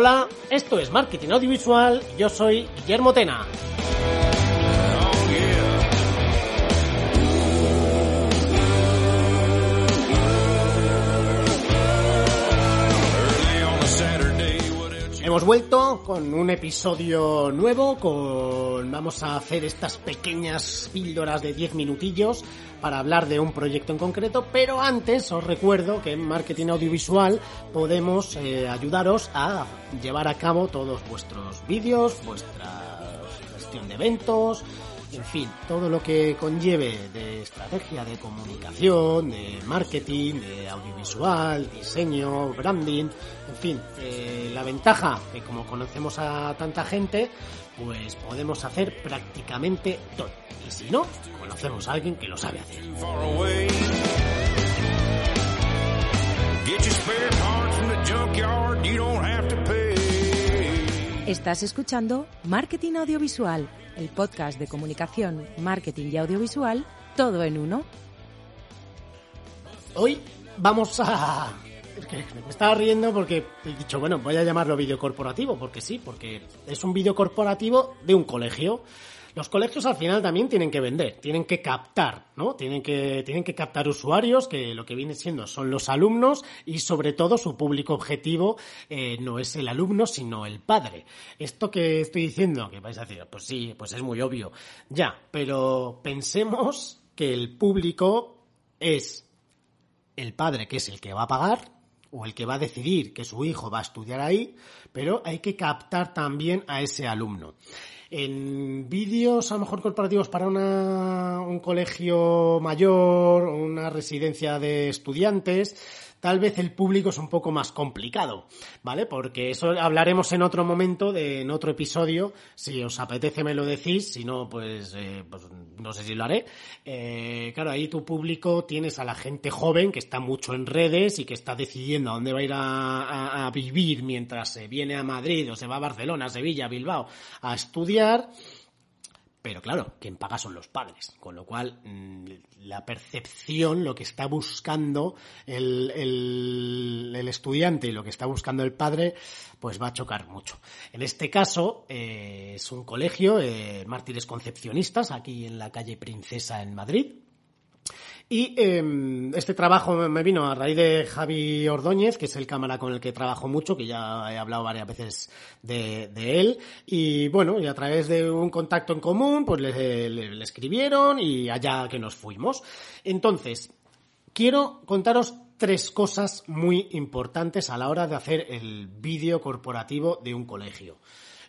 Hola, esto es Marketing Audiovisual yo soy Guillermo Tena. Hemos vuelto con un episodio nuevo, con vamos a hacer estas pequeñas píldoras de 10 minutillos para hablar de un proyecto en concreto, pero antes os recuerdo que en marketing audiovisual podemos eh, ayudaros a llevar a cabo todos vuestros vídeos, vuestra gestión de eventos, en fin, todo lo que conlleve de estrategia de comunicación, de marketing, de audiovisual, diseño, branding, en fin, eh, la ventaja que como conocemos a tanta gente, pues podemos hacer prácticamente todo. Y si no, conocemos a alguien que lo sabe hacer. Estás escuchando Marketing Audiovisual, el podcast de comunicación, marketing y audiovisual, todo en uno. Hoy vamos a... Me estaba riendo porque he dicho, bueno, voy a llamarlo vídeo corporativo, porque sí, porque es un vídeo corporativo de un colegio. Los colegios al final también tienen que vender, tienen que captar, ¿no? Tienen que, tienen que captar usuarios, que lo que viene siendo son los alumnos y sobre todo su público objetivo eh, no es el alumno, sino el padre. Esto que estoy diciendo, que vais a decir, pues sí, pues es muy obvio. Ya, pero pensemos que el público es el padre, que es el que va a pagar, o el que va a decidir que su hijo va a estudiar ahí, pero hay que captar también a ese alumno. En vídeos a lo mejor corporativos para una, un colegio mayor una residencia de estudiantes, tal vez el público es un poco más complicado, ¿vale? Porque eso hablaremos en otro momento, de, en otro episodio. Si os apetece me lo decís, si no, pues, eh, pues no sé si lo haré. Eh, claro, ahí tu público tienes a la gente joven que está mucho en redes y que está decidiendo a dónde va a ir a, a, a vivir mientras se viene a Madrid o se va a Barcelona, Sevilla, Bilbao a estudiar. Pero claro, quien paga son los padres, con lo cual mm, la percepción, lo que está buscando el, el, estudiante y lo que está buscando el padre, pues va a chocar mucho. En este caso eh, es un colegio, eh, Mártires Concepcionistas, aquí en la calle Princesa en Madrid. Y eh, este trabajo me vino a raíz de Javi Ordóñez, que es el cámara con el que trabajo mucho, que ya he hablado varias veces de, él. Y bueno, y a través de un contacto en común, pues le, le escribieron y allá que nos fuimos. Entonces, quiero contaros tres cosas muy importantes a la hora de hacer el vídeo corporativo de un colegio.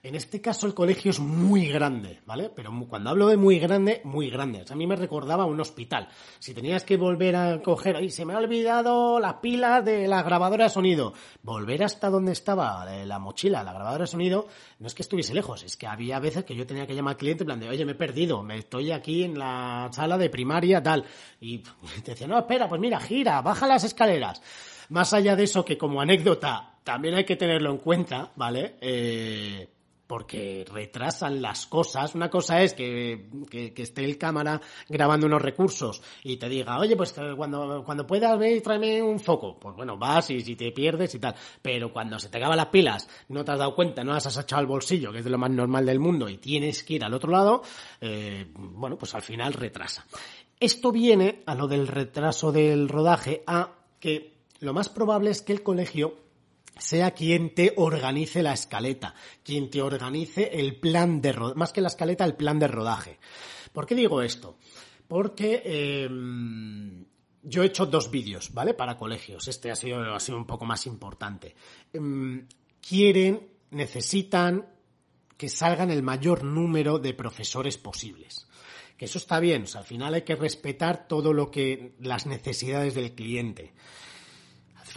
En este caso el colegio es muy grande, ¿vale? Pero cuando hablo de muy grande, muy grande. a mí me recordaba un hospital. Si tenías que volver a coger, ay, se me ha olvidado la pila de la grabadora de sonido. Volver hasta donde estaba la mochila, la grabadora de sonido, no es que estuviese lejos, es que había veces que yo tenía que llamar al cliente en plan de, oye, me he perdido, me estoy aquí en la sala de primaria, tal. Y te decía, no, espera, pues mira, gira, baja las escaleras. Más allá de eso, que como anécdota también hay que tenerlo en cuenta, ¿vale? Eh, porque retrasan las cosas. Una cosa es que, que, que, esté el cámara grabando unos recursos y te diga, oye, pues cuando, cuando puedas ver, tráeme un foco. Pues bueno, vas y si te pierdes y tal. Pero cuando se te acaban las pilas, no te has dado cuenta, no las has echado al bolsillo, que es de lo más normal del mundo, y tienes que ir al otro lado, eh, bueno, pues al final retrasa. Esto viene a lo del retraso del rodaje, a que lo más probable es que el colegio sea quien te organice la escaleta, quien te organice el plan de rodaje, más que la escaleta, el plan de rodaje. ¿Por qué digo esto? Porque eh, yo he hecho dos vídeos, ¿vale? Para colegios. Este ha sido, ha sido un poco más importante. Eh, quieren, necesitan que salgan el mayor número de profesores posibles. Que eso está bien, o sea, al final hay que respetar todo lo que, las necesidades del cliente.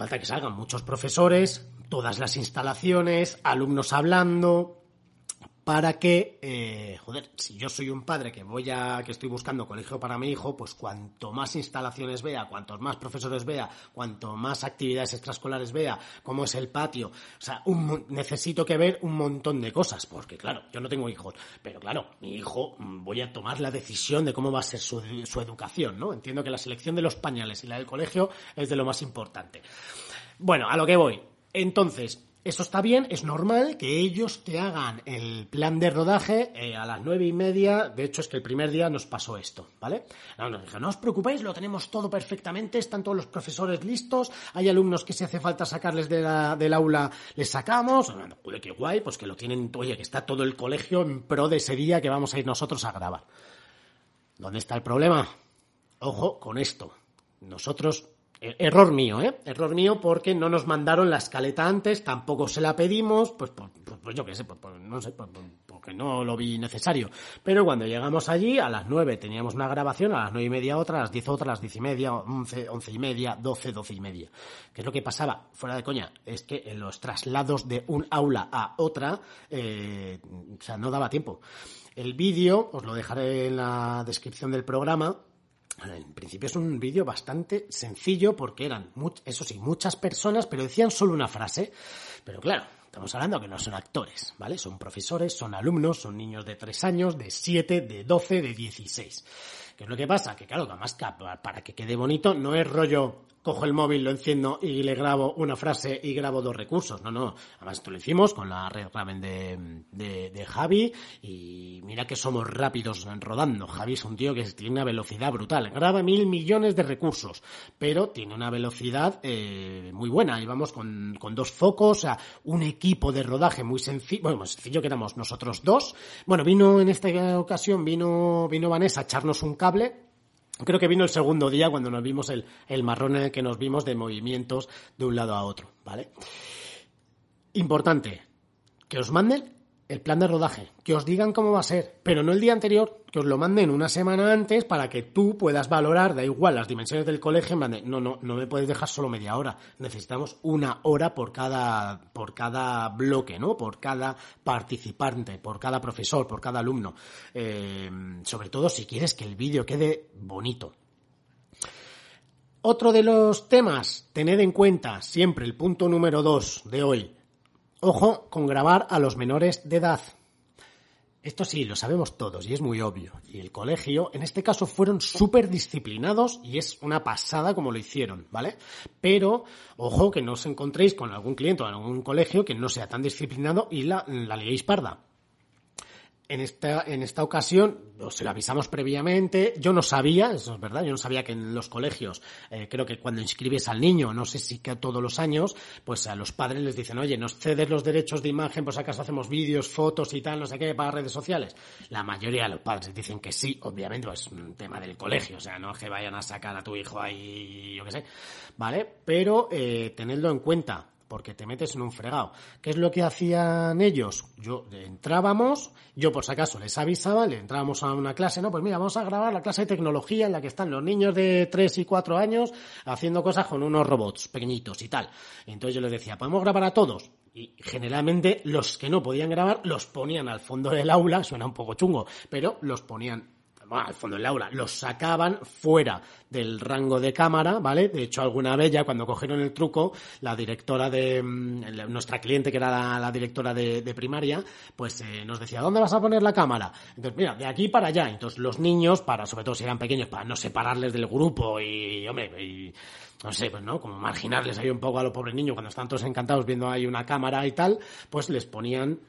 Falta que salgan muchos profesores, todas las instalaciones, alumnos hablando, para que, eh, joder, si yo soy un padre que voy a, que estoy buscando colegio para mi hijo, pues cuanto más instalaciones vea, cuantos más profesores vea, cuanto más actividades extraescolares vea, cómo es el patio, o sea, necesito que ver un montón de cosas, porque claro, yo no tengo hijos, pero claro, mi hijo voy a tomar la decisión de cómo va a ser su educación, ¿no? Entiendo que la selección de los pañales y la del colegio es de lo más importante. Bueno, a lo que voy. Entonces, Eso está bien, es normal que ellos te hagan el plan de rodaje eh, a las nueve y media. De hecho, es que el primer día nos pasó esto, ¿vale? No, nos dijeron, no os preocupéis, lo tenemos todo perfectamente, están todos los profesores listos, hay alumnos que si hace falta sacarles de la, del aula, les sacamos. Bueno, qué guay, pues que lo tienen, oye, que está todo el colegio en pro de ese día que vamos a ir nosotros a grabar. ¿Dónde está el problema? Ojo con esto. Nosotros error mío, ¿eh? Error mío porque no nos mandaron la escaleta antes, tampoco se la pedimos, pues, pues, pues yo qué sé, pues, no sé, porque no lo vi necesario. Pero cuando llegamos allí, a las nueve teníamos una grabación, a las nueve y media otra, a las diez otra, a las diez y media, once, once y media, doce, doce y media. ¿Qué es lo que pasaba? Fuera de coña, es que en los traslados de un aula a otra, eh, o sea, no daba tiempo. El vídeo, os lo dejaré en la descripción del programa, en principio es un vídeo bastante sencillo porque eran, eso sí, muchas personas, pero decían solo una frase. Pero claro, estamos hablando que no son actores, ¿vale? Son profesores, son alumnos, son niños de 3 años, de 7, de 12, de 16. ¿Qué es lo que pasa? Que claro, además para que quede bonito no es rollo cojo el móvil, lo enciendo y le grabo una frase y grabo dos recursos. No, no. Además, esto lo hicimos con la red Raven de, de, Javi y mira que somos rápidos rodando. Javi es un tío que tiene una velocidad brutal. Graba mil millones de recursos, pero tiene una velocidad eh, muy buena. Vamos con, con dos focos, o sea, un equipo de rodaje muy sencillo. Bueno, sencillo que éramos nosotros dos. Bueno, vino en esta ocasión, vino, vino Vanessa a echarnos un cable Creo que vino el segundo día cuando nos vimos el, el marrón en el que nos vimos de movimientos de un lado a otro, ¿vale? Importante, que os manden el plan de rodaje, que os digan cómo va a ser, pero no el día anterior, que os lo manden una semana antes para que tú puedas valorar, da igual, las dimensiones del colegio, no, no, no me puedes dejar solo media hora, necesitamos una hora por cada, por cada bloque, ¿no? Por cada participante, por cada profesor, por cada alumno, eh, sobre todo si quieres que el vídeo quede bonito. Otro de los temas, tened en cuenta siempre el punto número dos de hoy, Ojo con grabar a los menores de edad. Esto sí, lo sabemos todos y es muy obvio. Y el colegio, en este caso, fueron súper disciplinados y es una pasada como lo hicieron, ¿vale? Pero, ojo que no os encontréis con algún cliente o algún colegio que no sea tan disciplinado y la, la liéis parda en esta, en esta ocasión, se lo avisamos previamente, yo no sabía, eso es verdad, yo no sabía que en los colegios, eh, creo que cuando inscribes al niño, no sé si que todos los años, pues a los padres les dicen, oye, nos cedes los derechos de imagen, pues acaso hacemos vídeos, fotos y tal, no sé qué, para redes sociales. La mayoría de los padres dicen que sí, obviamente, pues es un tema del colegio, o sea, no es que vayan a sacar a tu hijo ahí, yo qué sé, ¿vale? Pero eh, tenedlo en cuenta, porque te metes en un fregado. ¿Qué es lo que hacían ellos? Yo entrábamos, yo por si acaso les avisaba, le entrábamos a una clase, no, pues mira, vamos a grabar la clase de tecnología en la que están los niños de 3 y 4 años haciendo cosas con unos robots pequeñitos y tal. Entonces yo les decía, ¿podemos grabar a todos? Y generalmente los que no podían grabar los ponían al fondo del aula, suena un poco chungo, pero los ponían al fondo del aula, los sacaban fuera del rango de cámara, ¿vale? De hecho, alguna vez ya cuando cogieron el truco, la directora de mm, nuestra cliente, que era la, directora de, primaria, pues eh, nos decía, ¿dónde vas a poner la cámara? Entonces, mira, de aquí para allá. Entonces, los niños, para, sobre todo si eran pequeños, para no separarles del grupo y, hombre, y, no sé, pues no, como marginarles ahí un poco a los pobres niños cuando están todos encantados viendo ahí una cámara y tal, pues les ponían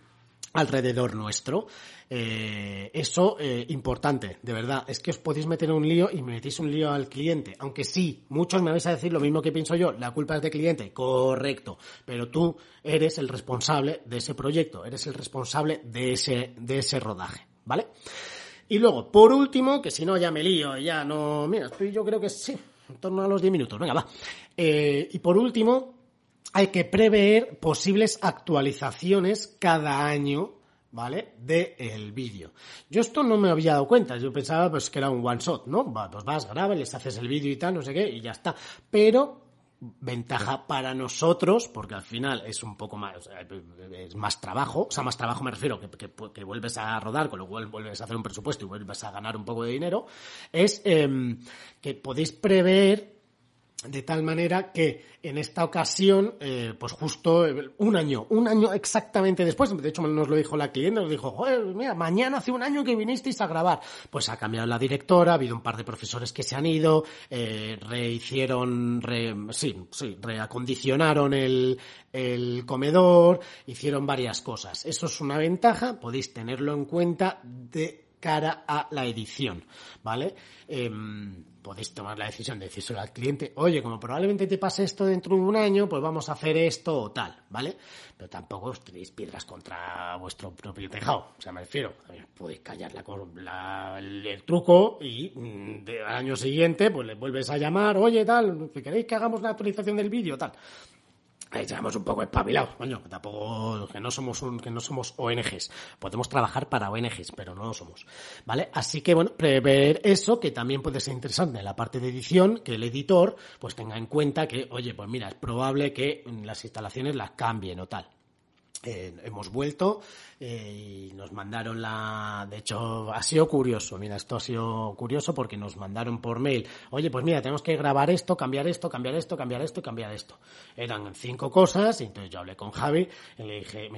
alrededor nuestro. Eh, eso, eh, importante, de verdad, es que os podéis meter un lío y me metéis un lío al cliente. Aunque sí, muchos me vais a decir lo mismo que pienso yo, la culpa es del cliente, correcto, pero tú eres el responsable de ese proyecto, eres el responsable de ese, de ese rodaje, ¿vale? Y luego, por último, que si no ya me lío, ya no, mira, estoy yo creo que sí, en torno a los 10 minutos, venga, va. Eh, y por último, hay que prever posibles actualizaciones cada año ¿vale? De el vídeo. Yo esto no me había dado cuenta, yo pensaba pues que era un one shot, ¿no? Pues vas, grabas, les haces el vídeo y tal, no sé qué, y ya está. Pero ventaja para nosotros, porque al final es un poco más, es más trabajo, o sea, más trabajo me refiero, que, que, vuelves a rodar, con lo cual vuelves a hacer un presupuesto y vuelves a ganar un poco de dinero, es em, que podéis prever de tal manera que en esta ocasión, eh, pues justo eh, un año, un año exactamente después, de hecho nos lo dijo la cliente, nos dijo, mira, mañana hace un año que vinisteis a grabar. Pues ha cambiado la directora, ha habido un par de profesores que se han ido, eh, rehicieron, re, sí, sí, reacondicionaron el, el comedor, hicieron varias cosas. Eso es una ventaja, podéis tenerlo en cuenta de cara a la edición, ¿vale? Em, podéis tomar la decisión de decírselo al cliente, oye, como probablemente te pase esto dentro de un año, pues vamos a hacer esto o tal, ¿vale? Pero tampoco os tenéis piedras contra vuestro propio tejado, o sea, me refiero, podéis callar la, el, truco y mm, al año siguiente, pues le vuelves a llamar, oye, tal, ¿queréis que hagamos la actualización del vídeo, tal? Ahí estamos un poco espabilados, coño, tampoco, que no somos un, que no somos ONGs. Podemos trabajar para ONGs, pero no lo somos. ¿Vale? Así que bueno, prever eso, que también puede ser interesante en la parte de edición, que el editor, pues tenga en cuenta que, oye, pues mira, es probable que las instalaciones las cambien o tal. Eh, hemos vuelto eh, y nos mandaron la... De hecho, ha sido curioso. Mira, esto ha sido curioso porque nos mandaron por mail. Oye, pues mira, tenemos que grabar esto, cambiar esto, cambiar esto, cambiar esto y cambiar esto. Eran cinco cosas y entonces yo hablé con Javi y le dije,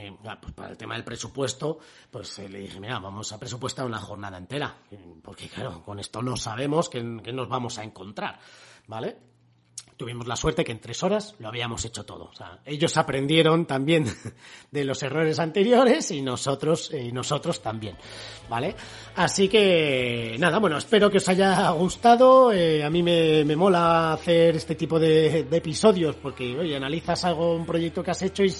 pues para el tema del presupuesto, pues eh, le dije, mira, vamos a presupuestar una jornada entera. Porque claro, con esto no sabemos qué nos vamos a encontrar. ¿Vale? Tuvimos la suerte que en tres horas lo habíamos hecho todo. O sea, ellos aprendieron también de los errores anteriores y nosotros, y nosotros también. ¿Vale? Así que, nada, bueno, espero que os haya gustado. Eh, a mí me, me, mola hacer este tipo de, de, episodios porque, oye, analizas algo, un proyecto que has hecho y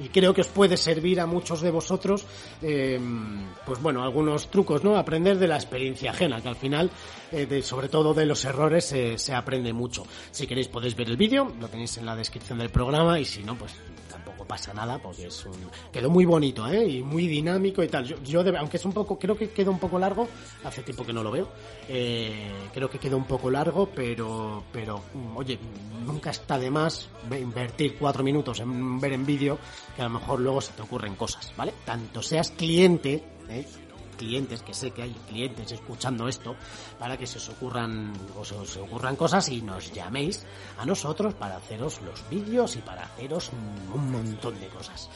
y creo que os puede servir a muchos de vosotros, eh, pues bueno, algunos trucos, ¿no? Aprender de la experiencia ajena, que al final, eh, de, sobre todo de los errores, eh, se aprende mucho. Si queréis podéis ver el vídeo, lo tenéis en la descripción del programa y si no, pues tampoco pasa nada porque es un quedó muy bonito ¿eh? y muy dinámico y tal yo, yo aunque es un poco creo que quedó un poco largo hace tiempo que no lo veo eh, creo que quedó un poco largo pero pero mm, oye nunca está de más invertir cuatro minutos en ver en vídeo que a lo mejor luego se te ocurren cosas vale tanto seas cliente ¿eh? clientes, que sé que hay clientes escuchando esto, para que se os ocurran, os, os ocurran cosas y nos llaméis a nosotros para haceros los vídeos y para haceros un montón de cosas.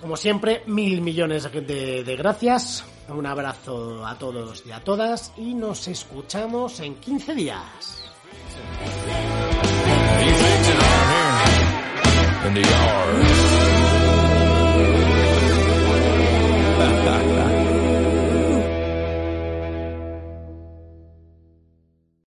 Como siempre, mil millones de, gracias. Un abrazo a todos y a todas y nos escuchamos en 15 días.